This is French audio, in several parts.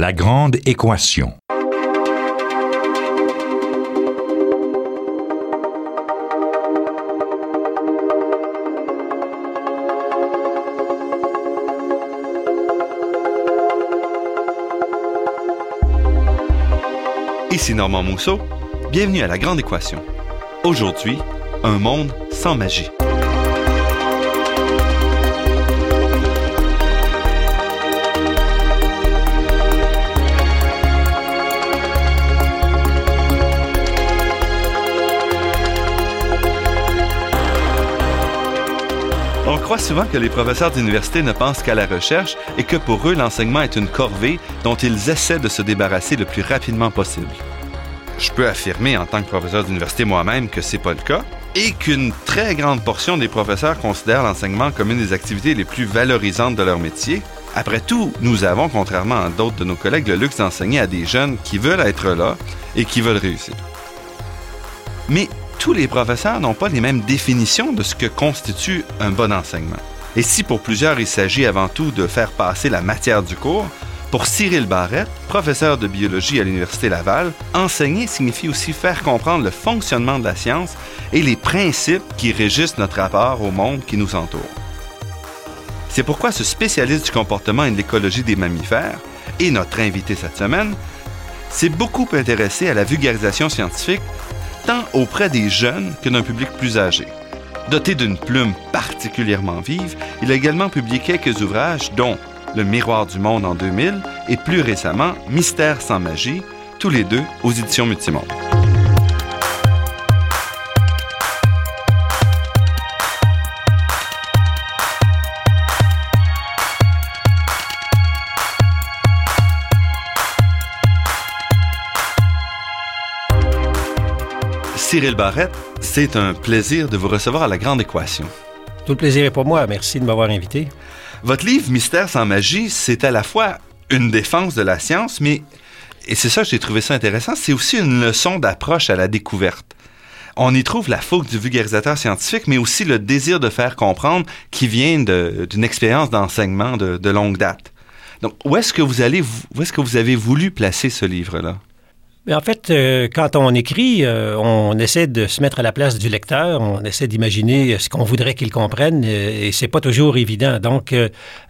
La grande équation. Ici Normand Mousseau. Bienvenue à La Grande Équation. Aujourd'hui, un monde sans magie. On croit souvent que les professeurs d'université ne pensent qu'à la recherche et que pour eux, l'enseignement est une corvée dont ils essaient de se débarrasser le plus rapidement possible. Je peux affirmer en tant que professeur d'université moi-même que c'est pas le cas et qu'une très grande portion des professeurs considèrent l'enseignement comme une des activités les plus valorisantes de leur métier. Après tout, nous avons, contrairement à d'autres de nos collègues, le luxe d'enseigner à des jeunes qui veulent être là et qui veulent réussir. Mais tous les professeurs n'ont pas les mêmes définitions de ce que constitue un bon enseignement. Et si pour plusieurs il s'agit avant tout de faire passer la matière du cours, pour Cyril Barrette, professeur de biologie à l'Université Laval, enseigner signifie aussi faire comprendre le fonctionnement de la science et les principes qui régissent notre rapport au monde qui nous entoure. C'est pourquoi ce spécialiste du comportement et de l'écologie des mammifères, et notre invité cette semaine, s'est beaucoup intéressé à la vulgarisation scientifique tant auprès des jeunes que d'un public plus âgé. Doté d'une plume particulièrement vive, il a également publié quelques ouvrages dont Le miroir du monde en 2000 et plus récemment Mystère sans magie, tous les deux aux éditions Multimonde. Cyril Barrette, c'est un plaisir de vous recevoir à la Grande Équation. Tout le plaisir est pour moi. Merci de m'avoir invité. Votre livre Mystère sans magie, c'est à la fois une défense de la science, mais, et c'est ça que j'ai trouvé ça intéressant, c'est aussi une leçon d'approche à la découverte. On y trouve la fougue du vulgarisateur scientifique, mais aussi le désir de faire comprendre qui vient d'une expérience d'enseignement de, de longue date. Donc, où est-ce que vous allez, où est-ce que vous avez voulu placer ce livre-là? En fait, euh, quand on écrit, euh, on essaie de se mettre à la place du lecteur, on essaie d'imaginer ce qu'on voudrait qu'il comprenne, euh, et c'est pas toujours évident. Donc,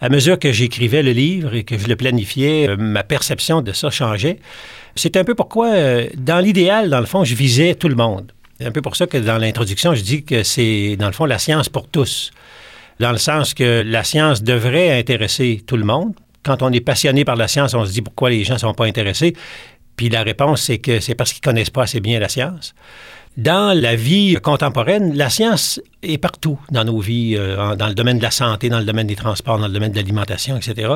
à mesure que j'écrivais le livre et que je le planifiais, ma perception de ça changeait. C'est un peu pourquoi, dans l'idéal, dans le fond, je visais tout le monde. C'est un peu pour ça que dans l'introduction, je dis que c'est, dans le fond, la science pour tous. Dans le sens que la science devrait intéresser tout le monde. Quand on est passionné par la science, on se dit pourquoi les gens ne sont pas intéressés. Puis la réponse, c'est que c'est parce qu'ils connaissent pas assez bien la science. Dans la vie contemporaine, la science est partout dans nos vies, euh, dans le domaine de la santé, dans le domaine des transports, dans le domaine de l'alimentation, etc.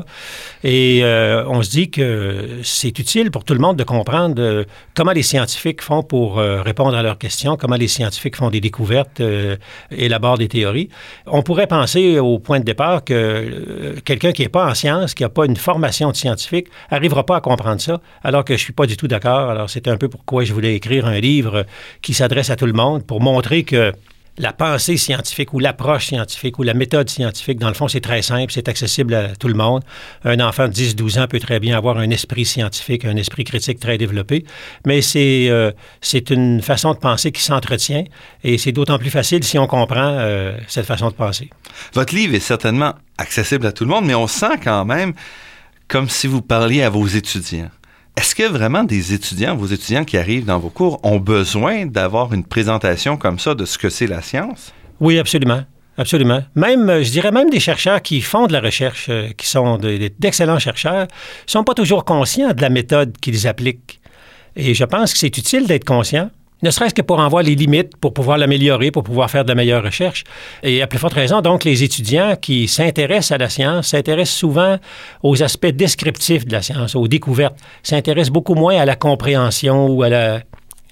Et euh, on se dit que c'est utile pour tout le monde de comprendre euh, comment les scientifiques font pour euh, répondre à leurs questions, comment les scientifiques font des découvertes, euh, élaborent des théories. On pourrait penser au point de départ que quelqu'un qui n'est pas en sciences, qui n'a pas une formation de scientifique, n'arrivera pas à comprendre ça, alors que je suis pas du tout d'accord. Alors c'est un peu pourquoi je voulais écrire un livre qui s'adresse à tout le monde pour montrer que la pensée scientifique ou l'approche scientifique ou la méthode scientifique, dans le fond, c'est très simple, c'est accessible à tout le monde. Un enfant de 10-12 ans peut très bien avoir un esprit scientifique, un esprit critique très développé, mais c'est euh, une façon de penser qui s'entretient et c'est d'autant plus facile si on comprend euh, cette façon de penser. Votre livre est certainement accessible à tout le monde, mais on sent quand même comme si vous parliez à vos étudiants. Est-ce que vraiment des étudiants, vos étudiants qui arrivent dans vos cours, ont besoin d'avoir une présentation comme ça de ce que c'est la science? Oui, absolument. Absolument. Même, euh, je dirais même des chercheurs qui font de la recherche, euh, qui sont de- de- d'excellents chercheurs, sont pas toujours conscients de la méthode qu'ils appliquent. Et je pense que c'est utile d'être conscient, ne serait-ce que pour en voir les limites, pour pouvoir l'améliorer, pour pouvoir faire de la meilleure recherche. Et à plus forte raison, donc, les étudiants qui s'intéressent à la science s'intéressent souvent aux aspects descriptifs de la science, aux découvertes, s'intéressent beaucoup moins à la compréhension ou à la-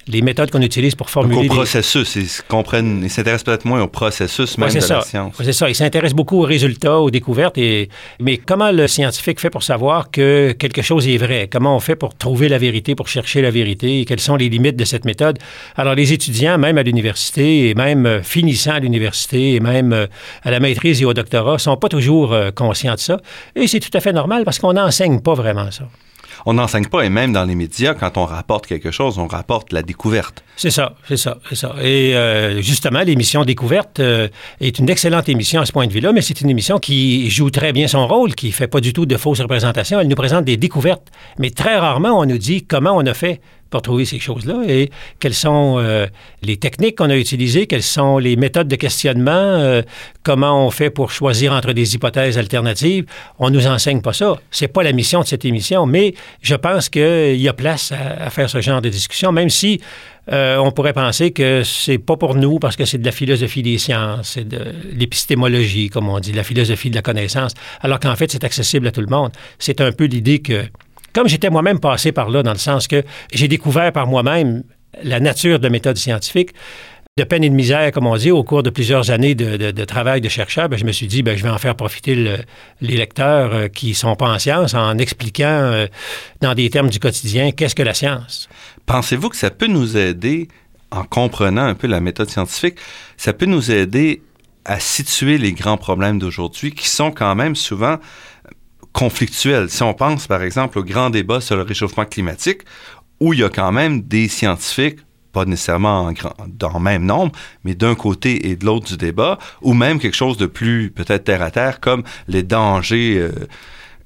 les méthodes qu'on utilise pour Donc, formuler au des- processus, ils comprennent, ils s'intéressent peut-être moins au processus même Ouais, de c'est la ça. science. Ouais, c'est ça. Il s'intéresse beaucoup aux résultats, aux découvertes. Et... Mais comment le scientifique fait pour savoir que quelque chose est vrai? Comment on fait pour trouver la vérité, pour chercher la vérité? Et quelles sont les limites de cette méthode? Alors, les étudiants, même à l'université, et même euh, finissant à l'université, et même euh, à la maîtrise et au doctorat, sont pas toujours euh, conscients de ça. Et c'est tout à fait normal parce qu'on n'enseigne pas vraiment ça. On n'enseigne pas, et même dans les médias, quand on rapporte quelque chose, on rapporte la découverte. C'est ça, c'est ça, c'est ça. Et euh, justement, l'émission Découverte euh, est une excellente émission à ce point de vue-là, mais c'est une émission qui joue très bien son rôle, qui fait pas du tout de fausses représentations. Elle nous présente des découvertes, mais très rarement on nous dit comment on a fait pour trouver ces choses-là et quelles sont euh, les techniques qu'on a utilisées, quelles sont les méthodes de questionnement, euh, comment on fait pour choisir entre des hypothèses alternatives. On nous enseigne pas ça. C'est pas la mission de cette émission, mais je pense qu'il y a place à, faire ce genre de discussion, même si euh, on pourrait penser que c'est pas pour nous parce que c'est de la philosophie des sciences, c'est de l'épistémologie, comme on dit, la philosophie de la connaissance, alors qu'en fait, c'est accessible à tout le monde. C'est un peu l'idée que comme j'étais moi-même passé par là, dans le sens que j'ai découvert par moi-même la nature de méthode scientifique, de peine et de misère, comme on dit, au cours de plusieurs années de, travail de chercheur, ben, je me suis dit, ben, je vais en faire profiter les lecteurs euh, qui ne sont pas en science en expliquant euh, dans des termes du quotidien qu'est-ce que la science. Pensez-vous que ça peut nous aider, en comprenant un peu la méthode scientifique, ça peut nous aider à situer les grands problèmes d'aujourd'hui qui sont quand même souvent conflictuel. Si on pense, par exemple, au grand débat sur le réchauffement climatique, où il y a quand même des scientifiques pas nécessairement en dans le même nombre, mais d'un côté et de l'autre du débat, ou même quelque chose de plus peut-être terre à terre, comme les dangers euh,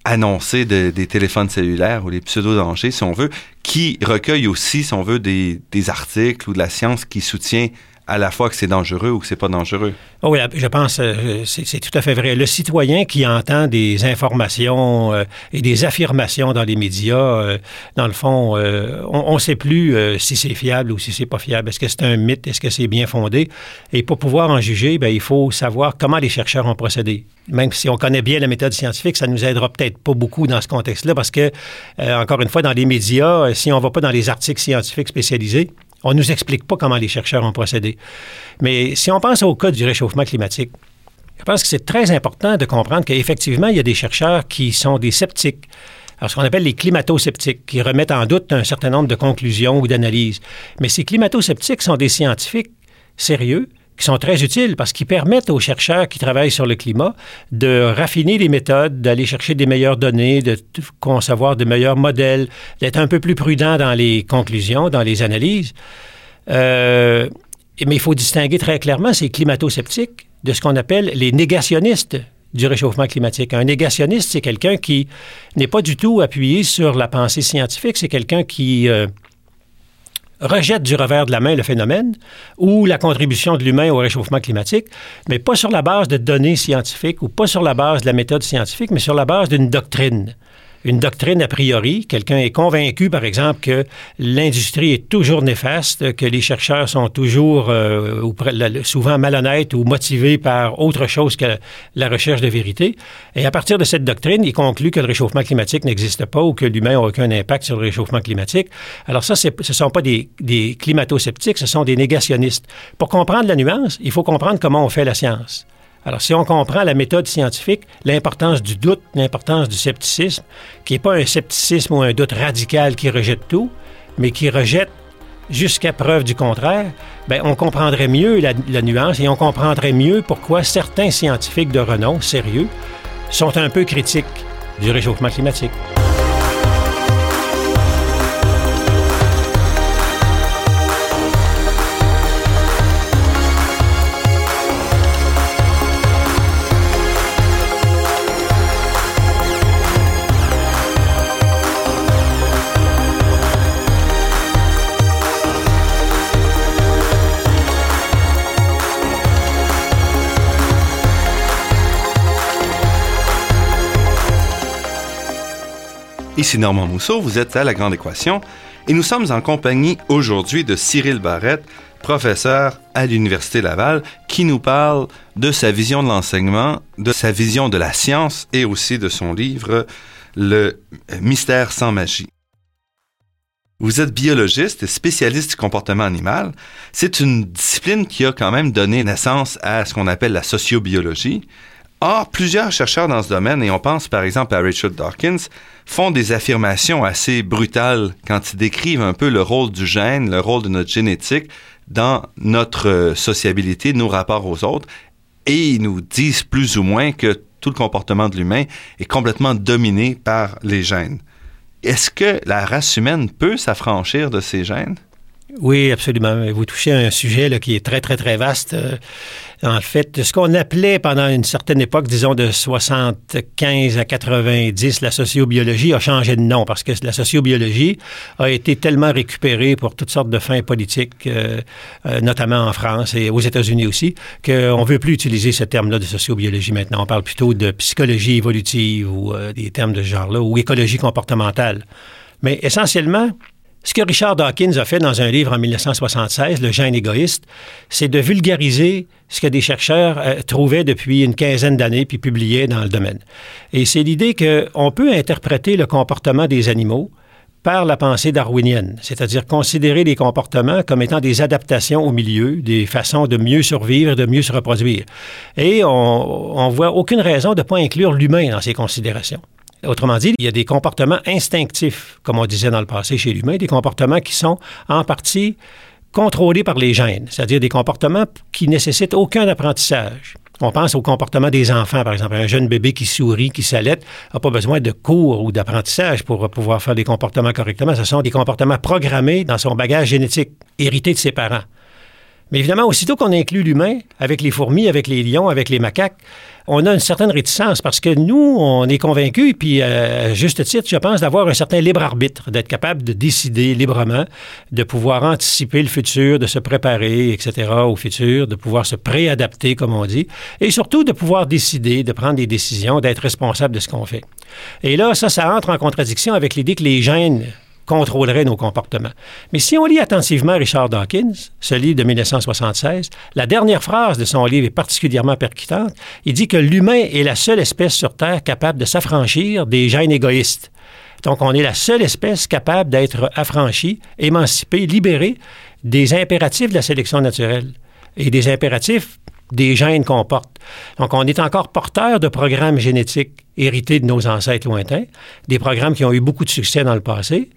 annoncés des téléphones cellulaires ou les pseudo-dangers, si on veut, qui recueillent aussi, si on veut, des articles ou de la science qui soutient à la fois que c'est dangereux ou que c'est pas dangereux. Oh oui, je pense euh, c'est tout à fait vrai. Le citoyen qui entend des informations euh, et des affirmations dans les médias, euh, dans le fond, on ne sait plus si c'est fiable ou si c'est pas fiable. Est-ce que c'est un mythe? Est-ce que c'est bien fondé? Et pour pouvoir en juger, ben, il faut savoir comment les chercheurs ont procédé. Même si on connaît bien la méthode scientifique, ça nous aidera peut-être pas beaucoup dans ce contexte-là parce que, encore une fois, dans les médias, si on va pas dans les articles scientifiques spécialisés, on ne nous explique pas comment les chercheurs ont procédé. Mais si on pense au cas du réchauffement climatique, je pense que c'est très important de comprendre qu'effectivement, il y a des chercheurs qui sont des sceptiques. Alors, ce qu'on appelle les climato-sceptiques, qui remettent en doute un certain nombre de conclusions ou d'analyses. Mais ces climato-sceptiques sont des scientifiques sérieux qui sont très utiles parce qu'ils permettent aux chercheurs qui travaillent sur le climat de raffiner les méthodes, d'aller chercher des meilleures données, de concevoir de meilleurs modèles, d'être un peu plus prudent dans les conclusions, dans les analyses. Euh, mais il faut distinguer très clairement ces climato-sceptiques de ce qu'on appelle les négationnistes du réchauffement climatique. Un négationniste, c'est quelqu'un qui n'est pas du tout appuyé sur la pensée scientifique, c'est quelqu'un qui... Euh, rejette du revers de la main le phénomène ou la contribution de l'humain au réchauffement climatique, mais pas sur la base de données scientifiques ou pas sur la base de la méthode scientifique, mais sur la base d'une doctrine une doctrine a priori. Quelqu'un est convaincu, par exemple, que l'industrie est toujours néfaste, que les chercheurs sont toujours euh, souvent malhonnêtes ou motivés par autre chose que la recherche de vérité. Et à partir de cette doctrine, il conclut que le réchauffement climatique n'existe pas ou que l'humain n'a aucun impact sur le réchauffement climatique. Alors ça, ce ne sont pas des, des climato-sceptiques, ce sont des négationnistes. Pour comprendre la nuance, il faut comprendre comment on fait la science. Alors, si on comprend la méthode scientifique, l'importance du doute, l'importance du scepticisme, qui n'est pas un scepticisme ou un doute radical qui rejette tout, mais qui rejette jusqu'à preuve du contraire, bien, on comprendrait mieux la, la, nuance et on comprendrait mieux pourquoi certains scientifiques de renom sérieux sont un peu critiques du réchauffement climatique. Ici Normand Mousseau, vous êtes à La Grande Équation et nous sommes en compagnie aujourd'hui de Cyril Barrette, professeur à l'Université Laval, qui nous parle de sa vision de l'enseignement, de sa vision de la science et aussi de son livre Le mystère sans magie. Vous êtes biologiste et spécialiste du comportement animal. C'est une discipline qui a quand même donné naissance à ce qu'on appelle la sociobiologie. Or, plusieurs chercheurs dans ce domaine, et on pense par exemple à Richard Dawkins, font des affirmations assez brutales quand ils décrivent un peu le rôle du gène, le rôle de notre génétique dans notre euh, sociabilité, nos rapports aux autres, et ils nous disent plus ou moins que tout le comportement de l'humain est complètement dominé par les gènes. Est-ce que la race humaine peut s'affranchir de ces gènes? Oui, absolument. Vous touchez à un sujet qui est très, très, très vaste. Euh, en fait, ce qu'on appelait pendant une certaine époque, disons de 75 à 90, la sociobiologie a changé de nom parce que la sociobiologie a été tellement récupérée pour toutes sortes de fins politiques, euh, euh, notamment en France et aux États-Unis aussi, qu'on ne veut plus utiliser ce terme-là de sociobiologie maintenant. On parle plutôt de psychologie évolutive ou des termes de ce genre-là, ou écologie comportementale. Mais essentiellement, ce que Richard Dawkins a fait dans un livre en 1976, Le gène égoïste, c'est de vulgariser ce que des chercheurs euh, trouvaient depuis une quinzaine d'années puis publiaient dans le domaine. Et c'est l'idée qu'on peut interpréter le comportement des animaux par la pensée darwinienne, c'est-à-dire considérer les comportements comme étant des adaptations au milieu, des façons de mieux survivre, de mieux se reproduire. Et on ne voit aucune raison de ne pas inclure l'humain dans ces considérations. Autrement dit, il y a des comportements instinctifs, comme on disait dans le passé chez l'humain, des comportements qui sont en partie contrôlés par les gènes, c'est-à-dire des comportements qui nécessitent aucun apprentissage. On pense au comportement des enfants, par exemple. Un jeune bébé qui sourit, qui s'allait, n'a pas besoin de cours ou d'apprentissage pour pouvoir faire des comportements correctement. Ce sont des comportements programmés dans son bagage génétique, hérités de ses parents. Mais évidemment, aussitôt qu'on inclut l'humain, avec les fourmis, avec les lions, avec les macaques, on a une certaine réticence parce que nous, on est convaincus, puis euh, à juste titre, je pense, d'avoir un certain libre arbitre, d'être capable de décider librement, de pouvoir anticiper le futur, de se préparer, etc., au futur, de pouvoir se préadapter, comme on dit, et surtout de pouvoir décider, de prendre des décisions, d'être responsable de ce qu'on fait. Et là, ça, ça entre en contradiction avec l'idée que les gènes contrôlerait nos comportements. Mais si on lit attentivement Richard Dawkins, ce livre de 1976, la dernière phrase de son livre est particulièrement percutante. Il dit que l'humain est la seule espèce sur Terre capable de s'affranchir des gènes égoïstes. Donc, on est la seule espèce capable d'être affranchie, émancipée, libérée des impératifs de la sélection naturelle et des impératifs des gènes qu'on porte. Donc, on est encore porteur de programmes génétiques hérités de nos ancêtres lointains, des programmes qui ont eu beaucoup de succès dans le passé,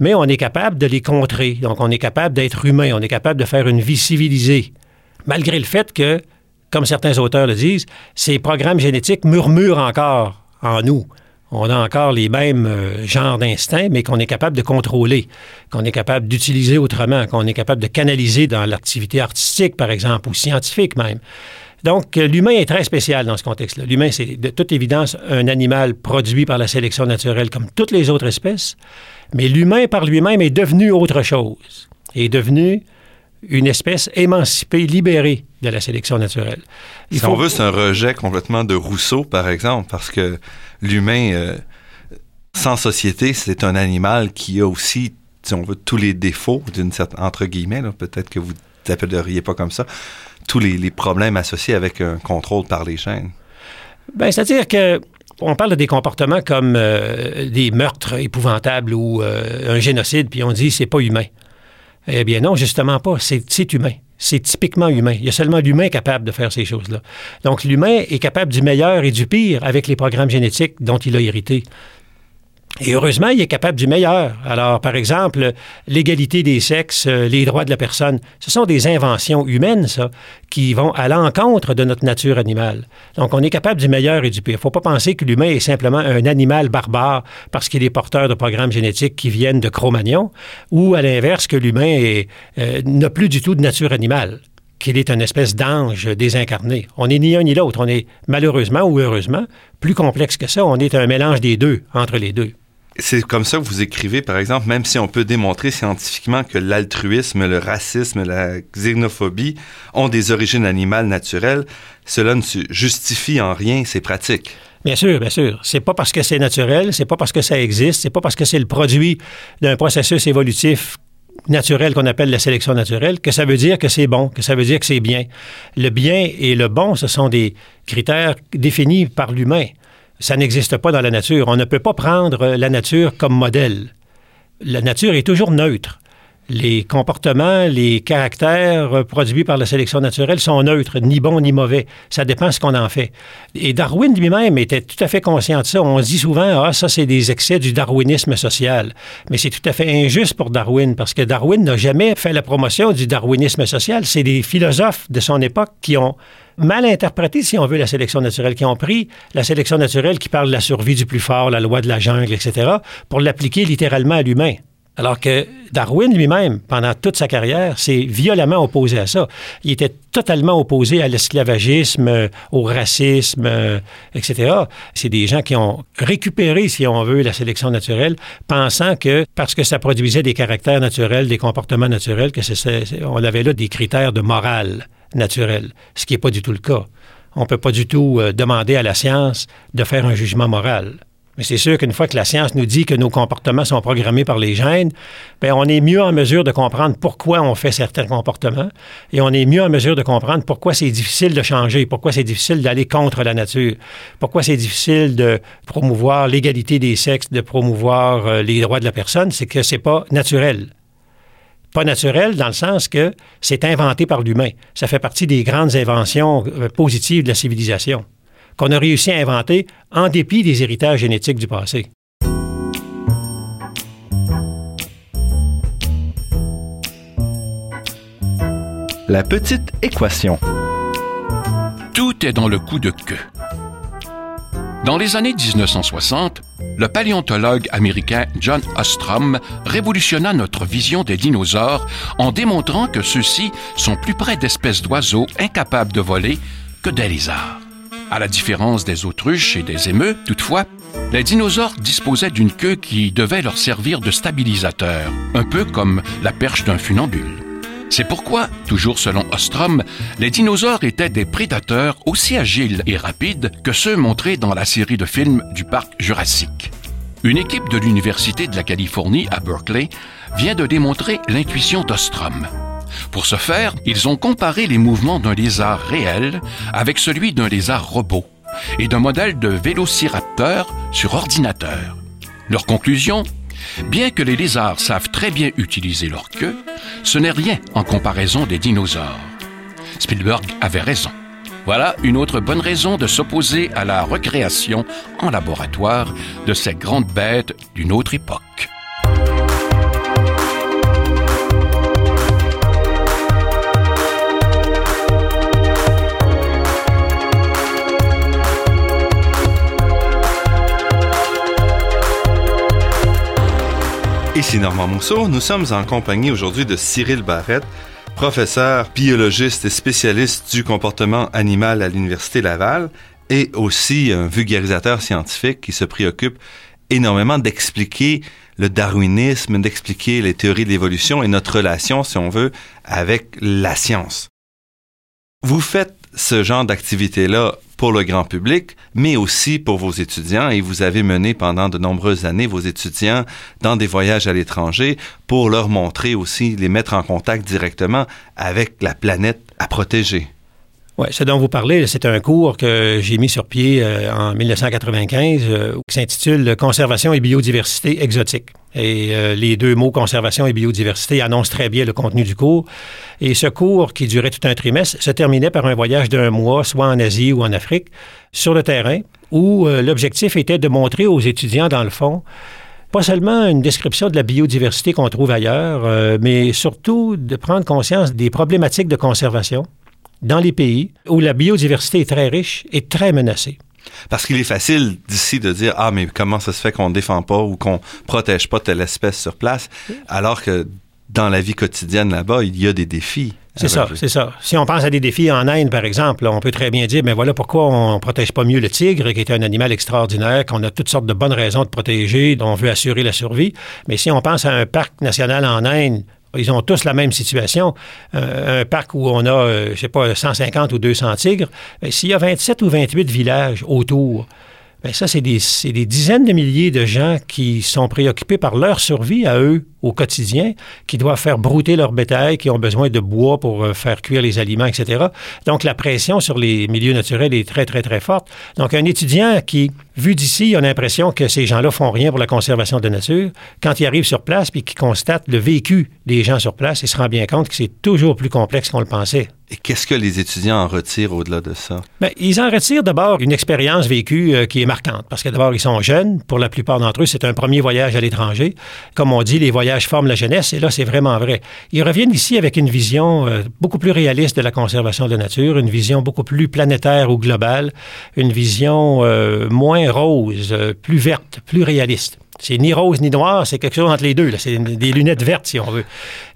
mais on est capable de les contrer. Donc, on est capable d'être humain, on est capable de faire une vie civilisée, malgré le fait que, comme certains auteurs le disent, ces programmes génétiques murmurent encore en nous on a encore les mêmes euh, genres d'instincts, mais qu'on est capable de contrôler, qu'on est capable d'utiliser autrement, qu'on est capable de canaliser dans l'activité artistique, par exemple, ou scientifique même. Donc, euh, l'humain est très spécial dans ce contexte-là. L'humain, c'est de toute évidence un animal produit par la sélection naturelle comme toutes les autres espèces, mais l'humain par lui-même est devenu autre chose, est devenu une espèce émancipée, libérée de la sélection naturelle. si on veut, c'est un rejet complètement de Rousseau, par exemple, parce que l'humain, euh, sans société, c'est un animal qui a aussi, si on veut, tous les défauts, d'une certaine, entre guillemets, peut-être que vous n'appelleriez pas comme ça, tous les, problèmes associés avec un contrôle par les chaînes. Bien, c'est-à-dire que on parle des comportements comme euh, des meurtres épouvantables ou euh, un génocide, puis on dit c'est pas humain. Eh bien non, justement pas. C'est humain. C'est typiquement humain. Il y a seulement l'humain capable de faire ces choses-là. Donc l'humain est capable du meilleur et du pire avec les programmes génétiques dont il a hérité. Et heureusement, il est capable du meilleur. Alors, par exemple, l'égalité des sexes, euh, les droits de la personne, ce sont des inventions humaines, ça, qui vont à l'encontre de notre nature animale. Donc, on est capable du meilleur et du pire. Il ne faut pas penser que l'humain est simplement un animal barbare parce qu'il est porteur de programmes génétiques qui viennent de Cro-Magnon, ou à l'inverse, que l'humain euh, n'a plus du tout de nature animale qu'il est une espèce d'ange désincarné. On n'est ni un ni l'autre. On est malheureusement ou heureusement plus complexe que ça. On est un mélange des deux, entre les deux c'est comme ça que vous écrivez, par exemple, même si on peut démontrer scientifiquement que l'altruisme, le racisme, la xénophobie ont des origines animales naturelles, cela ne justifie en rien ces pratiques. Bien sûr, bien sûr. C'est pas parce que c'est naturel, c'est pas parce que ça existe, c'est pas parce que c'est le produit d'un processus évolutif naturel qu'on appelle la sélection naturelle que ça veut dire que c'est bon, que ça veut dire que c'est bien. Le bien et le bon, ce sont des critères définis par l'humain ça n'existe pas dans la nature. On ne peut pas prendre la nature comme modèle. La nature est toujours neutre. les comportements, les caractères produits par la sélection naturelle sont neutres, ni bons ni mauvais. Ça dépend de ce qu'on en fait. Et Darwin lui-même était tout à fait conscient de ça. On dit souvent, ah, ça, c'est des excès du darwinisme social. Mais c'est tout à fait injuste pour Darwin, parce que Darwin n'a jamais fait la promotion du darwinisme social. C'est des philosophes de son époque qui ont mal interprété, si on veut, la sélection naturelle, qui ont pris la sélection naturelle qui parle de la survie du plus fort, la loi de la jungle, etc., pour l'appliquer littéralement à l'humain. Alors que Darwin lui-même, pendant toute sa carrière, s'est violemment opposé à ça. Il était totalement opposé à l'esclavagisme, euh, au racisme, euh, etc. C'est des gens qui ont récupéré, si on veut, la sélection naturelle, pensant que parce que ça produisait des caractères naturels, des comportements naturels, que c'est, on avait là des critères de morale ce qui n'est pas du tout le cas. On ne peut pas du tout euh, demander à la science de faire un jugement moral. Mais c'est sûr qu'une fois que la science nous dit que nos comportements sont programmés par les gènes, bien, on est mieux en mesure de comprendre pourquoi on fait certains comportements et on est mieux en mesure de comprendre pourquoi c'est difficile de changer, pourquoi c'est difficile d'aller contre la nature, pourquoi c'est difficile de promouvoir l'égalité des sexes, de promouvoir euh, les droits de la personne, c'est que c'est pas naturel. Pas naturel dans le sens que c'est inventé par l'humain. Ça fait partie des grandes inventions euh, positives de la civilisation qu'on a réussi à inventer en dépit des héritages génétiques du passé. La petite équation. Tout est dans le coup de queue. Dans les années 1960, le paléontologue américain John Ostrom révolutionna notre vision des dinosaures en démontrant que ceux-ci sont plus près d'espèces d'oiseaux incapables de voler que des lézards. À la différence des autruches et des émeux, toutefois, les dinosaures disposaient d'une queue qui devait leur servir de stabilisateur, un peu comme la perche d'un funambule. C'est pourquoi, toujours selon Ostrom, les dinosaures étaient des prédateurs aussi agiles et rapides que ceux montrés dans la série de films du parc Jurassique. Une équipe de l'Université de la Californie à Berkeley vient de démontrer l'intuition d'Ostrom. Pour ce faire, ils ont comparé les mouvements d'un lézard réel avec celui d'un lézard robot et d'un modèle de vélociraptor sur ordinateur. Leur conclusion Bien que les lézards savent très bien utiliser leur queue, ce n'est rien en comparaison des dinosaures. Spielberg avait raison. Voilà une autre bonne raison de s'opposer à la recréation en laboratoire de ces grandes bêtes d'une autre époque. Normand Mousseau, nous sommes en compagnie aujourd'hui de Cyril Barrette, professeur, biologiste et spécialiste du comportement animal à l'Université Laval et aussi un vulgarisateur scientifique qui se préoccupe énormément d'expliquer le darwinisme, d'expliquer les théories de l'évolution et notre relation, si on veut, avec la science. Vous faites ce genre d'activité-là pour le grand public, mais aussi pour vos étudiants. Et vous avez mené pendant de nombreuses années vos étudiants dans des voyages à l'étranger pour leur montrer aussi, les mettre en contact directement avec la planète à protéger. Oui, ce dont vous parlez, c'est un cours que j'ai mis sur pied euh, en 1995 euh, qui s'intitule Conservation et biodiversité exotique. Et euh, les deux mots conservation et biodiversité annoncent très bien le contenu du cours. Et ce cours, qui durait tout un trimestre, se terminait par un voyage d'un mois, soit en Asie ou en Afrique, sur le terrain, où l'objectif était de montrer aux étudiants, dans le fond, pas seulement une description de la biodiversité qu'on trouve ailleurs, mais surtout de prendre conscience des problématiques de conservation dans les pays où la biodiversité est très riche et très menacée. Parce qu'il est facile d'ici de dire ah mais comment ça se fait qu'on ne défend pas ou qu'on protège pas telle espèce sur place, alors que dans la vie quotidienne là-bas il y a des défis. C'est ça, c'est ça. Si on pense à des défis en Inde, par exemple, on peut très bien dire, mais voilà pourquoi on ne protège pas mieux le tigre, qui est un animal extraordinaire, qu'on a toutes sortes de bonnes raisons de protéger, dont on veut assurer la survie. Mais si on pense à un parc national en Inde ils ont tous la même situation. Euh, un parc où on a, euh, je sais pas, 150 ou 200 tigres, ben, s'il y a 27 ou 28 villages autour, Bien, ça, c'est des, des, dizaines de milliers de gens qui sont préoccupés par leur survie à eux au quotidien, qui doivent faire brouter leur bétail, qui ont besoin de bois pour euh, faire cuire les aliments, etc. Donc, la pression sur les milieux naturels est très, très, très forte. Donc, un étudiant qui, vu d'ici, a l'impression que ces gens-là font rien pour la conservation de la nature, quand il arrive sur place puis qu'il constate le vécu des gens sur place, il se rend bien compte que c'est toujours plus complexe qu'on le pensait. Et qu'est-ce que les étudiants en retirent au-delà de ça? Bien, ils en retirent d'abord une expérience vécue euh, qui est marquante, parce que d'abord, ils sont jeunes. Pour la plupart d'entre eux, c'est un premier voyage à l'étranger. Comme on dit, les voyages forment la jeunesse, et là, c'est vraiment vrai. Ils reviennent ici avec une vision euh, beaucoup plus réaliste de la conservation de la nature, une vision beaucoup plus planétaire ou globale, une vision euh, moins rose, plus verte, plus réaliste. C'est ni rose ni noir, c'est quelque chose entre les deux. C'est des lunettes vertes, si on veut.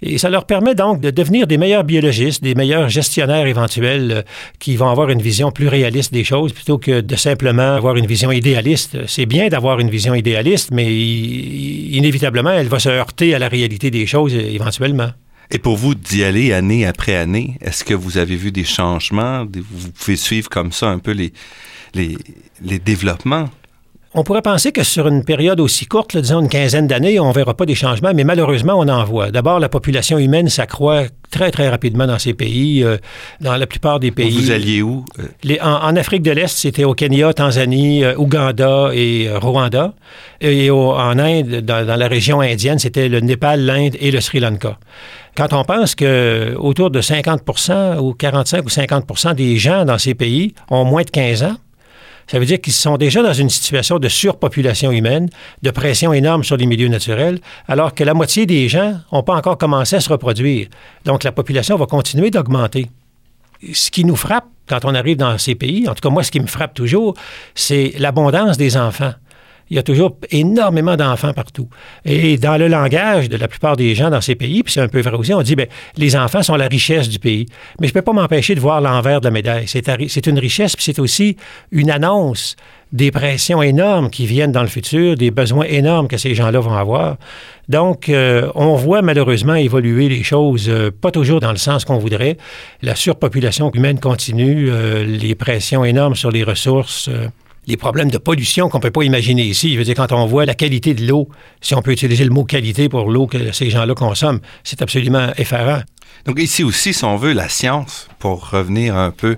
Et ça leur permet donc de devenir des meilleurs biologistes, des meilleurs gestionnaires éventuels euh, qui vont avoir une vision plus réaliste des choses plutôt que de simplement avoir une vision idéaliste. C'est bien d'avoir une vision idéaliste, mais inévitablement, elle va se heurter à la réalité des choses euh, éventuellement. Et pour vous, d'y aller année après année, est-ce que vous avez vu des changements? Vous pouvez suivre comme ça un peu les, les, les développements? On pourrait penser que sur une période aussi courte, disons une quinzaine d'années, on ne verra pas des changements, mais malheureusement, on en voit. D'abord, la population humaine s'accroît très, très rapidement dans ces pays. Euh, dans la plupart des pays. Vous alliez où? Les, en, Afrique de l'Est, c'était au Kenya, Tanzanie, euh, Ouganda et euh, Rwanda. Et en Inde, dans, dans, la région indienne, c'était le Népal, l'Inde et le Sri Lanka. Quand on pense que autour de 50% ou 45 ou 50% des gens dans ces pays ont moins de 15 ans, ça veut dire qu'ils sont déjà dans une situation de surpopulation humaine, de pression énorme sur les milieux naturels, alors que la moitié des gens n'ont pas encore commencé à se reproduire. Donc la population va continuer d'augmenter. Ce qui nous frappe quand on arrive dans ces pays, en tout cas moi, ce qui me frappe toujours, c'est l'abondance des enfants. Il y a toujours énormément d'enfants partout. Et dans le langage de la plupart des gens dans ces pays, puis c'est un peu vrai aussi, on dit, bien, les enfants sont la richesse du pays. Mais je ne peux pas m'empêcher de voir l'envers de la médaille. C'est une richesse, puis c'est aussi une annonce des pressions énormes qui viennent dans le futur, des besoins énormes que ces gens-là vont avoir. Donc, euh, on voit malheureusement évoluer les choses, euh, pas toujours dans le sens qu'on voudrait. La surpopulation humaine continue, euh, les pressions énormes sur les ressources les problèmes de pollution qu'on ne peut pas imaginer ici. Je veux dire, quand on voit la qualité de l'eau, si on peut utiliser le mot qualité pour l'eau que ces gens-là consomment, c'est absolument effarant. Donc ici aussi, si on veut, la science, pour revenir un peu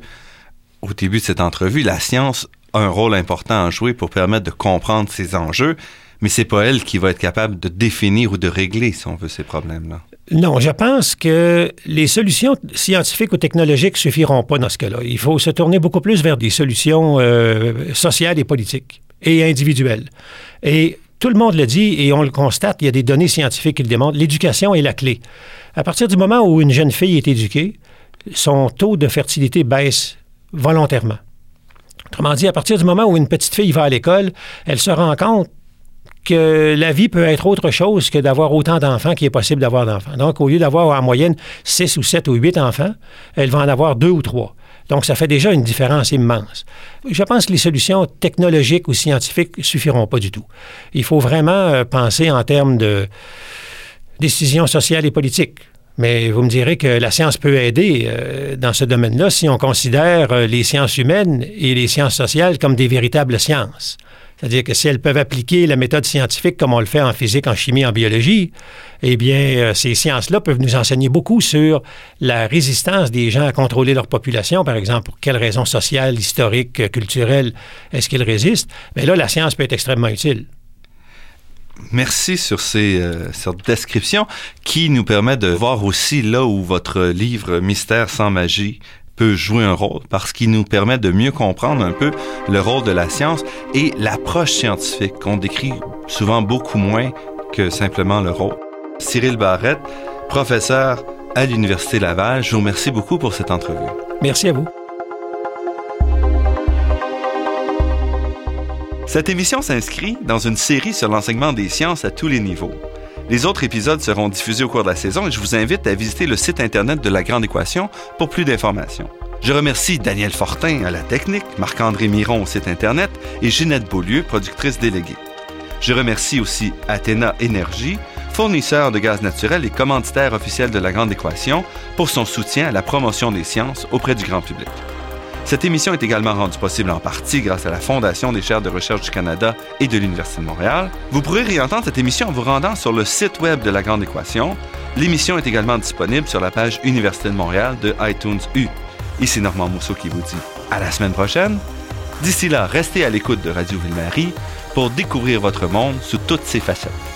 au début de cette entrevue, la science a un rôle important à jouer pour permettre de comprendre ces enjeux, mais c'est pas elle qui va être capable de définir ou de régler, si on veut, ces problèmes-là. Non, je pense que les solutions scientifiques ou technologiques suffiront pas dans ce cas-là. Il faut se tourner beaucoup plus vers des solutions euh, sociales et politiques et individuelles. Et tout le monde le dit et on le constate, il y a des données scientifiques qui le démontrent, l'éducation est la clé. À partir du moment où une jeune fille est éduquée, son taux de fertilité baisse volontairement. Autrement dit, à partir du moment où une petite fille va à l'école, elle se rend compte que la vie peut être autre chose que d'avoir autant d'enfants qu'il est possible d'avoir d'enfants. Donc, au lieu d'avoir en moyenne 6 ou 7 ou 8 enfants, elle va en avoir deux ou trois. Donc, ça fait déjà une différence immense. Je pense que les solutions technologiques ou scientifiques suffiront pas du tout. Il faut vraiment euh, penser en termes de décisions sociales et politiques. Mais vous me direz que la science peut aider euh, dans ce domaine-là si on considère euh, les sciences humaines et les sciences sociales comme des véritables sciences. C'est-à-dire que si elles peuvent appliquer la méthode scientifique comme on le fait en physique, en chimie, en biologie, eh bien, euh, ces sciences-là peuvent nous enseigner beaucoup sur la résistance des gens à contrôler leur population, par exemple, pour quelles raisons sociales, historiques, culturelles est-ce qu'ils résistent? Mais là, la science peut être extrêmement utile. Merci sur ces, euh, cette description qui nous permet de voir aussi là où votre livre Mystère sans magie peut jouer un rôle parce qu'il nous permet de mieux comprendre un peu le rôle de la science et l'approche scientifique qu'on décrit souvent beaucoup moins que simplement le rôle. Cyril Barrette, professeur à l'Université Laval, je vous remercie beaucoup pour cette entrevue. Merci à vous. Cette émission s'inscrit dans une série sur l'enseignement des sciences à tous les niveaux. Les autres épisodes seront diffusés au cours de la saison et je vous invite à visiter le site Internet de La Grande Équation pour plus d'informations. Je remercie Daniel Fortin à la technique, Marc-André Miron au site Internet et Ginette Beaulieu, productrice déléguée. Je remercie aussi Athéna Énergie, fournisseur de gaz naturel et commanditaire officiel de La Grande Équation, pour son soutien à la promotion des sciences auprès du grand public. Cette émission est également rendue possible en partie grâce à la Fondation des chaires de recherche du Canada et de l'Université de Montréal. Vous pourrez réentendre cette émission en vous rendant sur le site web de La Grande Équation. L'émission est également disponible sur la page Université de Montréal de iTunes U. Ici Normand Mousseau qui vous dit à la semaine prochaine. D'ici là, restez à l'écoute de Radio Ville-Marie pour découvrir votre monde sous toutes ses facettes.